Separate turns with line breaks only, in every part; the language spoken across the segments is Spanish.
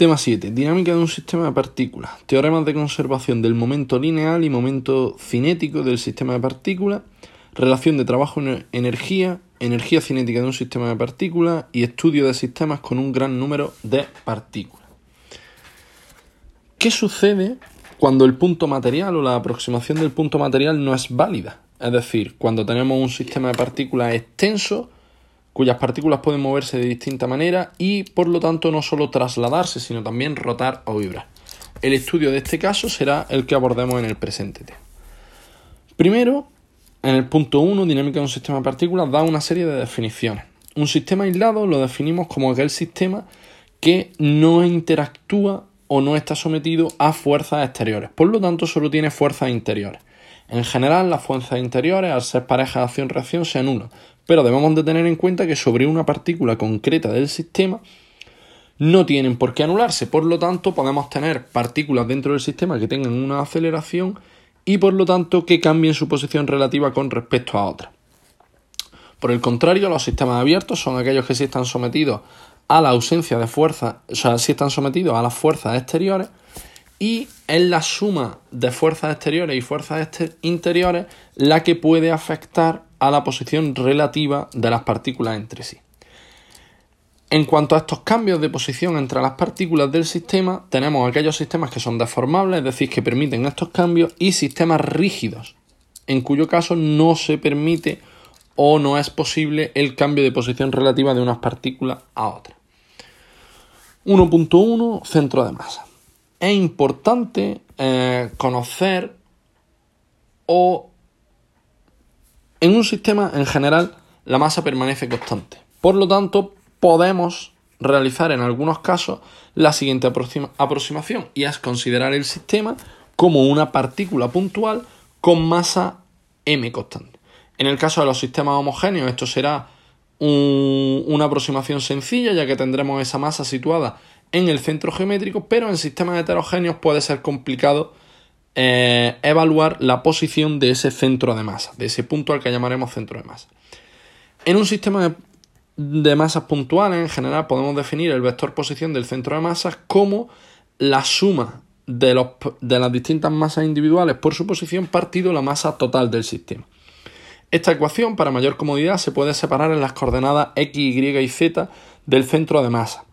Tema 7. Dinámica de un sistema de partículas. Teoremas de conservación del momento lineal y momento cinético del sistema de partículas. Relación de trabajo-energía. Energía cinética de un sistema de partículas. Y estudio de sistemas con un gran número de partículas. ¿Qué sucede cuando el punto material o la aproximación del punto material no es válida? Es decir, cuando tenemos un sistema de partículas extenso cuyas partículas pueden moverse de distinta manera y por lo tanto no solo trasladarse, sino también rotar o vibrar. El estudio de este caso será el que abordemos en el presente tema. Primero, en el punto 1, dinámica de un sistema de partículas, da una serie de definiciones. Un sistema aislado lo definimos como aquel sistema que no interactúa o no está sometido a fuerzas exteriores, por lo tanto solo tiene fuerzas interiores. En general, las fuerzas interiores, al ser parejas de acción-reacción, se anulan, pero debemos de tener en cuenta que sobre una partícula concreta del sistema no tienen por qué anularse, por lo tanto podemos tener partículas dentro del sistema que tengan una aceleración y por lo tanto que cambien su posición relativa con respecto a otras. Por el contrario, los sistemas abiertos son aquellos que sí están sometidos a la ausencia de fuerza, o sea, sí están sometidos a las fuerzas exteriores y es la suma de fuerzas exteriores y fuerzas interiores la que puede afectar a la posición relativa de las partículas entre sí. En cuanto a estos cambios de posición entre las partículas del sistema, tenemos aquellos sistemas que son deformables, es decir, que permiten estos cambios, y sistemas rígidos, en cuyo caso no se permite o no es posible el cambio de posición relativa de unas partículas a otras. 1.1 Centro de masa. Es importante eh, conocer o en un sistema, en general, la masa permanece constante. Por lo tanto, podemos realizar en algunos casos la siguiente aproximación y es considerar el sistema como una partícula puntual con masa m constante. En el caso de los sistemas homogéneos esto será una aproximación sencilla ya que tendremos esa masa situada en el centro geométrico, pero en sistemas heterogéneos puede ser complicado eh, evaluar la posición de ese centro de masa, de ese punto al que llamaremos centro de masa. En un sistema de, masas puntuales, en general, podemos definir el vector posición del centro de masas como la suma de, los, de las distintas masas individuales por su posición partido la masa total del sistema. Esta ecuación, para mayor comodidad, se puede separar en las coordenadas x, y y z del centro de masa.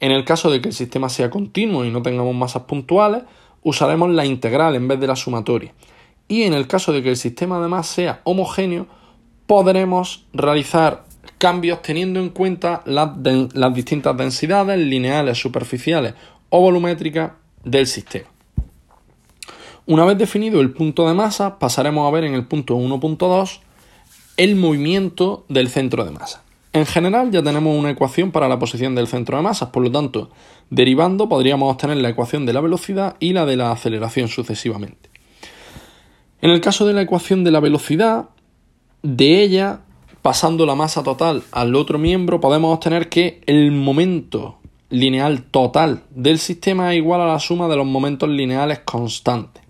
En el caso de que el sistema sea continuo y no tengamos masas puntuales, usaremos la integral en vez de la sumatoria. Y en el caso de que el sistema además sea homogéneo, podremos realizar cambios teniendo en cuenta las, las distintas densidades lineales, superficiales o volumétricas del sistema. Una vez definido el punto de masa, pasaremos a ver en el punto 1.2 el movimiento del centro de masa. En general ya tenemos una ecuación para la posición del centro de masas, por lo tanto, derivando podríamos obtener la ecuación de la velocidad y la de la aceleración sucesivamente. En el caso de la ecuación de la velocidad, de ella, pasando la masa total al otro miembro, podemos obtener que el momento lineal total del sistema es igual a la suma de los momentos lineales constantes.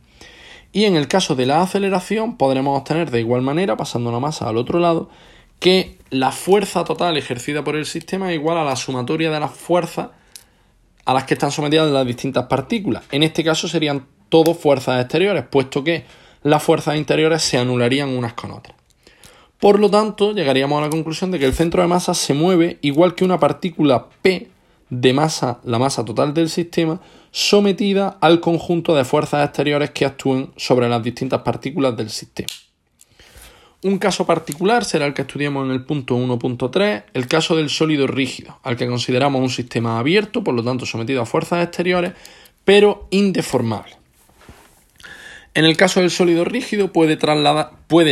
Y en el caso de la aceleración podremos obtener de igual manera, pasando la masa al otro lado, que la fuerza total ejercida por el sistema es igual a la sumatoria de las fuerzas a las que están sometidas las distintas partículas. En este caso serían todo fuerzas exteriores, puesto que las fuerzas interiores se anularían unas con otras. Por lo tanto, llegaríamos a la conclusión de que el centro de masa se mueve igual que una partícula P de masa, la masa total del sistema, sometida al conjunto de fuerzas exteriores que actúen sobre las distintas partículas del sistema. Un caso particular será el que estudiamos en el punto 1.3, el caso del sólido rígido, al que consideramos un sistema abierto, por lo tanto sometido a fuerzas exteriores, pero indeformable. En el caso del sólido rígido puede,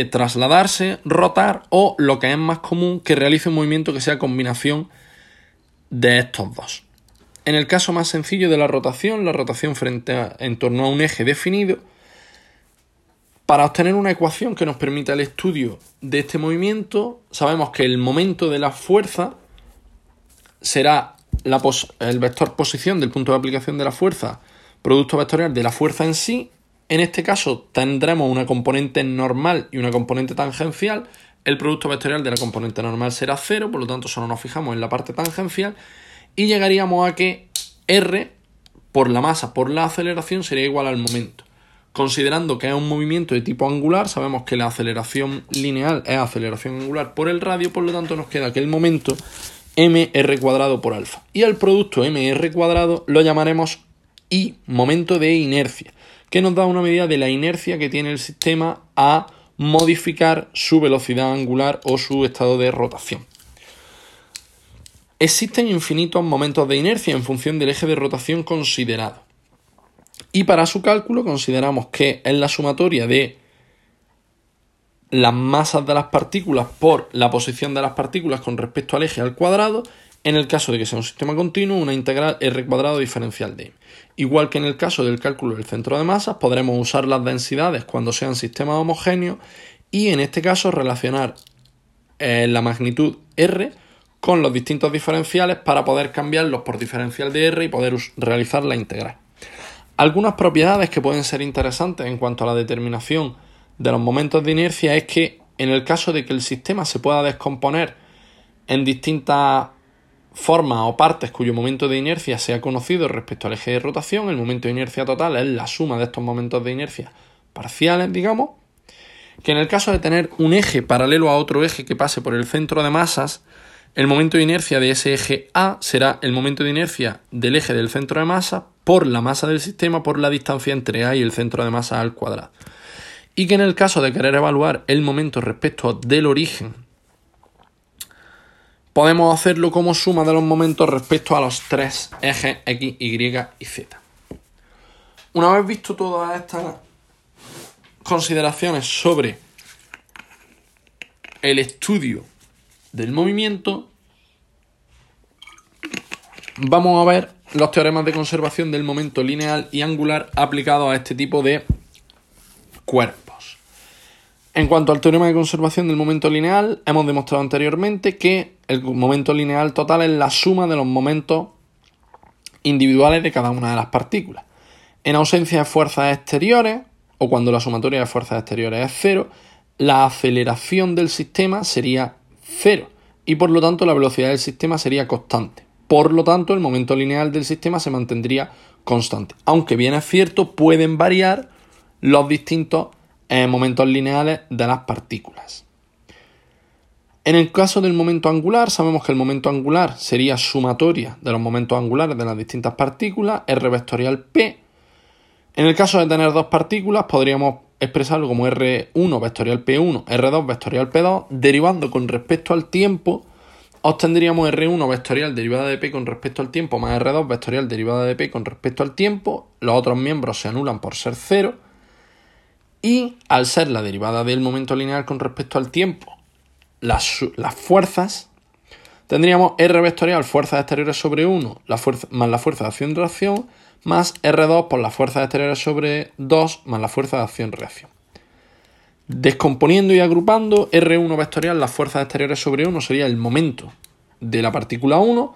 trasladarse, rotar o, lo que es más común, que realice un movimiento que sea combinación de estos dos. En el caso más sencillo de la rotación, la rotación frente en torno a un eje definido, para obtener una ecuación que nos permita el estudio de este movimiento, sabemos que el momento de la fuerza será el vector posición del punto de aplicación de la fuerza, producto vectorial de la fuerza en sí. En este caso tendremos una componente normal y una componente tangencial. El producto vectorial de la componente normal será cero, por lo tanto solo nos fijamos en la parte tangencial y llegaríamos a que R por la masa por la aceleración sería igual al momento. Considerando que es un movimiento de tipo angular, sabemos que la aceleración lineal es aceleración angular por el radio, por lo tanto nos queda que el momento mr cuadrado por alfa. Y al producto mr cuadrado lo llamaremos I, momento de inercia, que nos da una medida de la inercia que tiene el sistema a modificar su velocidad angular o su estado de rotación. Existen infinitos momentos de inercia en función del eje de rotación considerado. Y para su cálculo consideramos que es la sumatoria de las masas de las partículas por la posición de las partículas con respecto al eje al cuadrado, en el caso de que sea un sistema continuo, una integral r cuadrado diferencial de m. Igual que en el caso del cálculo del centro de masas, podremos usar las densidades cuando sean sistemas homogéneos y en este caso relacionar eh, la magnitud r con los distintos diferenciales para poder cambiarlos por diferencial de r y poder realizar la integral. Algunas propiedades que pueden ser interesantes en cuanto a la determinación de los momentos de inercia es que en el caso de que el sistema se pueda descomponer en distintas formas o partes cuyo momento de inercia sea conocido respecto al eje de rotación, el momento de inercia total es la suma de estos momentos de inercia parciales, digamos, que en el caso de tener un eje paralelo a otro eje que pase por el centro de masas, el momento de inercia de ese eje A será el momento de inercia del eje del centro de masa por la masa del sistema por la distancia entre A y el centro de masa al cuadrado y que en el caso de querer evaluar el momento respecto del origen, podemos hacerlo como suma de los momentos respecto a los tres ejes X, Y y Z. Una vez visto todas estas consideraciones sobre el estudio del movimiento, vamos a ver los teoremas de conservación del momento lineal y angular aplicados a este tipo de cuerpos. En cuanto al teorema de conservación del momento lineal, hemos demostrado anteriormente que el momento lineal total es la suma de los momentos individuales de cada una de las partículas. En ausencia de fuerzas exteriores, o cuando la sumatoria de fuerzas exteriores es cero, la aceleración del sistema sería cero y por lo tanto la velocidad del sistema sería constante. Por lo tanto, el momento lineal del sistema se mantendría constante. Aunque bien es cierto, pueden variar los distintos momentos lineales de las partículas. En el caso del momento angular, sabemos que el momento angular sería sumatoria de los momentos angulares de las distintas partículas, R vectorial P. En el caso de tener dos partículas, podríamos expresarlo como R1 vectorial P1, R2 vectorial P2, derivando con respecto al tiempo, obtendríamos R1 vectorial derivada de P con respecto al tiempo más R2 vectorial derivada de P con respecto al tiempo. Los otros miembros se anulan por ser cero y al ser la derivada del momento lineal con respecto al tiempo, las, fuerzas, tendríamos R vectorial fuerzas exteriores sobre 1 la fuerza, más la fuerza de acción-reacción más R2 por las fuerzas exteriores sobre 2 más la fuerza de acción-reacción. Descomponiendo y agrupando, R1 vectorial las fuerzas exteriores sobre 1 sería el momento de la partícula 1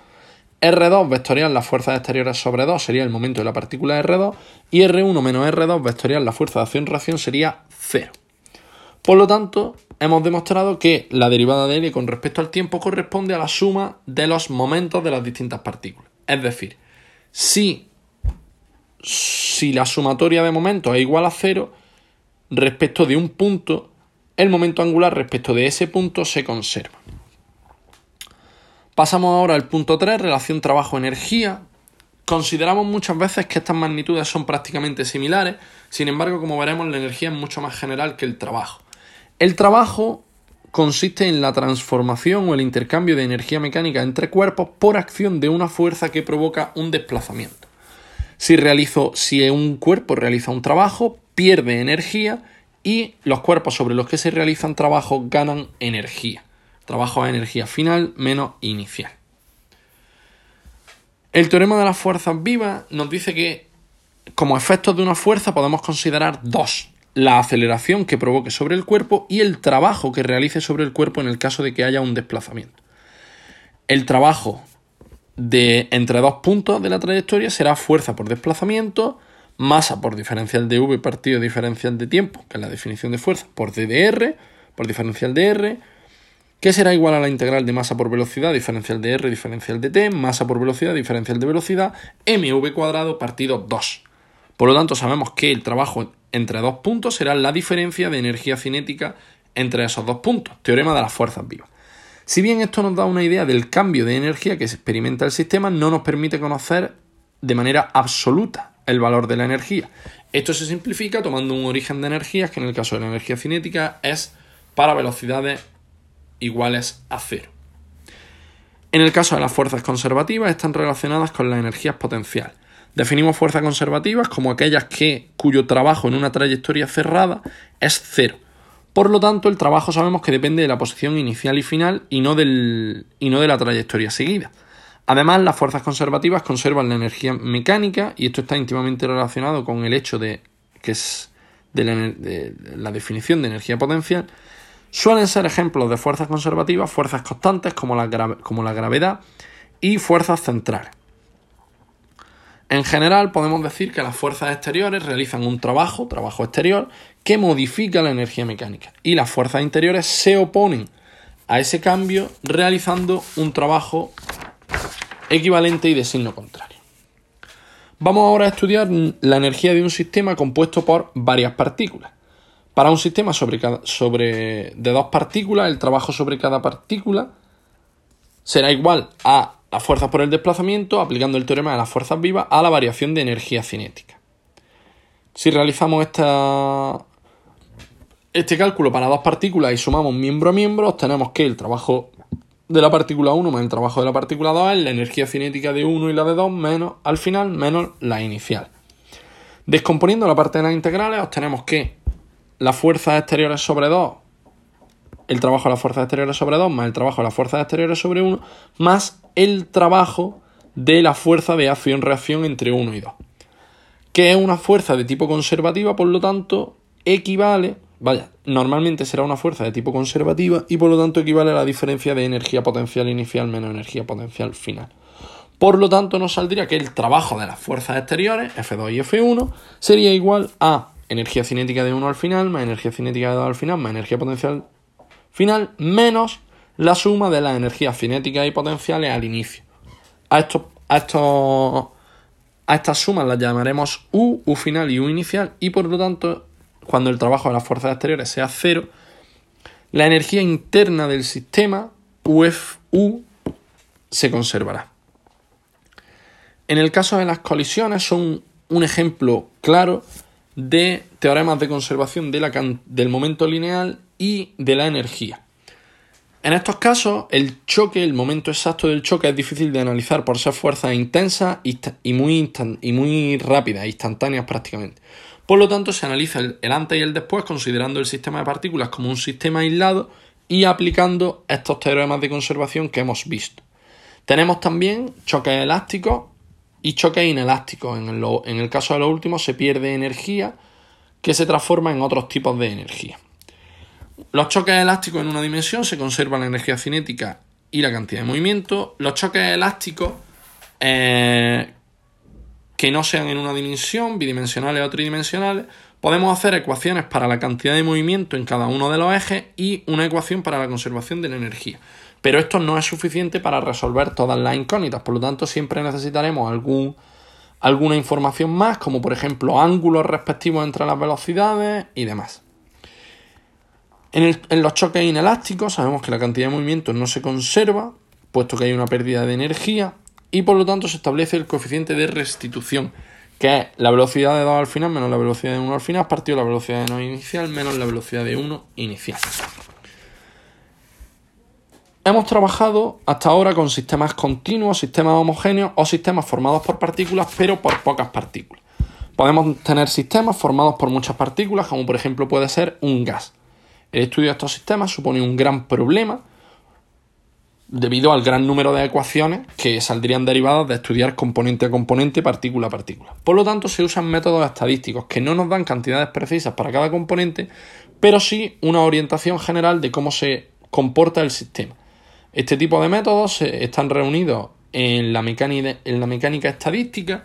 R2 vectorial las fuerzas exteriores sobre 2 sería el momento de la partícula R2 y R1 menos R2 vectorial la fuerza de acción-reacción sería 0. Por lo tanto, hemos demostrado que la derivada de L con respecto al tiempo corresponde a la suma de los momentos de las distintas partículas. Es decir, si, si la sumatoria de momentos es igual a 0, respecto de un punto, el momento angular respecto de ese punto se conserva. Pasamos ahora al punto 3, relación trabajo-energía. Consideramos muchas veces que estas magnitudes son prácticamente similares, sin embargo, como veremos, la energía es mucho más general que el trabajo. El trabajo consiste en la transformación o el intercambio de energía mecánica entre cuerpos por acción de una fuerza que provoca un desplazamiento. Si, si un cuerpo realiza un trabajo, pierde energía y los cuerpos sobre los que se realizan trabajo ganan energía trabajo a energía final menos inicial. El teorema de las fuerzas vivas nos dice que como efectos de una fuerza podemos considerar dos, la aceleración que provoque sobre el cuerpo y el trabajo que realice sobre el cuerpo en el caso de que haya un desplazamiento. El trabajo de entre dos puntos de la trayectoria será fuerza por desplazamiento, masa por diferencial de v partido diferencial de tiempo, que es la definición de fuerza, por ddr, por diferencial de r, que será igual a la integral de masa por velocidad diferencial de r diferencial de t, masa por velocidad diferencial de velocidad, mv cuadrado partido 2. Por lo tanto, sabemos que el trabajo entre dos puntos será la diferencia de energía cinética entre esos dos puntos, teorema de las fuerzas vivas. Si bien esto nos da una idea del cambio de energía que se experimenta el sistema, no nos permite conocer de manera absoluta el valor de la energía. Esto se simplifica tomando un origen de energías que en el caso de la energía cinética es para velocidades iguales a cero. En el caso de las fuerzas conservativas están relacionadas con las energías potenciales. Definimos fuerzas conservativas como aquellas que, cuyo trabajo en una trayectoria cerrada es cero. Por lo tanto, el trabajo sabemos que depende de la posición inicial y final y no, del, y no de la trayectoria seguida. Además, las fuerzas conservativas conservan la energía mecánica y esto está íntimamente relacionado con el hecho de que es de la definición de energía potencial Suelen ser ejemplos de fuerzas conservativas, fuerzas constantes como la, como la gravedad y fuerzas centrales. En general podemos decir que las fuerzas exteriores realizan un trabajo, trabajo exterior, que modifica la energía mecánica y las fuerzas interiores se oponen a ese cambio realizando un trabajo equivalente y de signo contrario. Vamos ahora a estudiar la energía de un sistema compuesto por varias partículas. Para un sistema sobre, sobre, de dos partículas, el trabajo sobre cada partícula será igual a la fuerza por el desplazamiento, aplicando el teorema de las fuerzas vivas, a la variación de energía cinética. Si realizamos esta, este cálculo para dos partículas y sumamos miembro a miembro, obtenemos que el trabajo de la partícula 1 más el trabajo de la partícula 2 es la energía cinética de 1 y la de 2 menos, al final, menos la inicial. Descomponiendo la parte de las integrales, obtenemos que las fuerzas exteriores sobre 2, el trabajo de las fuerzas exteriores sobre 2, más el trabajo de las fuerzas exteriores sobre 1, más el trabajo de la fuerza de acción-reacción entre 1 y 2. Que es una fuerza de tipo conservativa, por lo tanto, equivale, vaya, normalmente será una fuerza de tipo conservativa y por lo tanto equivale a la diferencia de energía potencial inicial menos energía potencial final. Por lo tanto, nos saldría que el trabajo de las fuerzas exteriores, F2 y F1, sería igual a energía cinética de 1 al final, más energía cinética de 2 al final, más energía potencial final, menos la suma de las energías cinéticas y potenciales al inicio. A, esto, a, esto, a estas sumas las llamaremos U, U final y U inicial, y por lo tanto, cuando el trabajo de las fuerzas exteriores sea cero, la energía interna del sistema, UFU, se conservará. En el caso de las colisiones son un ejemplo claro de teoremas de conservación del momento lineal y de la energía. En estos casos, el choque, el momento exacto del choque es difícil de analizar por ser fuerzas intensas y muy, y muy rápidas, instantáneas prácticamente. Por lo tanto, se analiza el, antes y el después considerando el sistema de partículas como un sistema aislado y aplicando estos teoremas de conservación que hemos visto. Tenemos también choques elásticos y choques inelásticos. En el, en el caso de los últimos se pierde energía que se transforma en otros tipos de energía. Los choques elásticos en una dimensión se conserva la energía cinética y la cantidad de movimiento. Los choques elásticos eh, que no sean en una dimensión, bidimensionales o tridimensionales, podemos hacer ecuaciones para la cantidad de movimiento en cada uno de los ejes y una ecuación para la conservación de la energía pero esto no es suficiente para resolver todas las incógnitas, por lo tanto siempre necesitaremos algún, alguna información más, como por ejemplo ángulos respectivos entre las velocidades y demás. En, los choques inelásticos sabemos que la cantidad de movimiento no se conserva, puesto que hay una pérdida de energía, y por lo tanto se establece el coeficiente de restitución, que es la velocidad de 2 al final menos la velocidad de 1 al final, partido la velocidad de 2 inicial menos la velocidad de 1 inicial. Hemos trabajado hasta ahora con sistemas continuos, sistemas homogéneos o sistemas formados por partículas, pero por pocas partículas. Podemos tener sistemas formados por muchas partículas, como por ejemplo puede ser un gas. El estudio de estos sistemas supone un gran problema debido al gran número de ecuaciones que saldrían derivadas de estudiar componente a componente, partícula a partícula. Por lo tanto, se usan métodos estadísticos que no nos dan cantidades precisas para cada componente, pero sí una orientación general de cómo se comporta el sistema. Este tipo de métodos están reunidos en la mecánica, en la mecánica estadística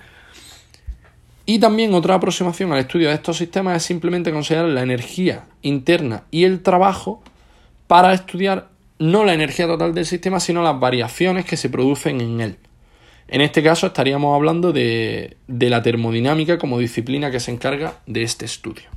y también otra aproximación al estudio de estos sistemas es simplemente considerar la energía interna y el trabajo para estudiar no la energía total del sistema, sino las variaciones que se producen en él. En este caso estaríamos hablando de, de la termodinámica como disciplina que se encarga de este estudio.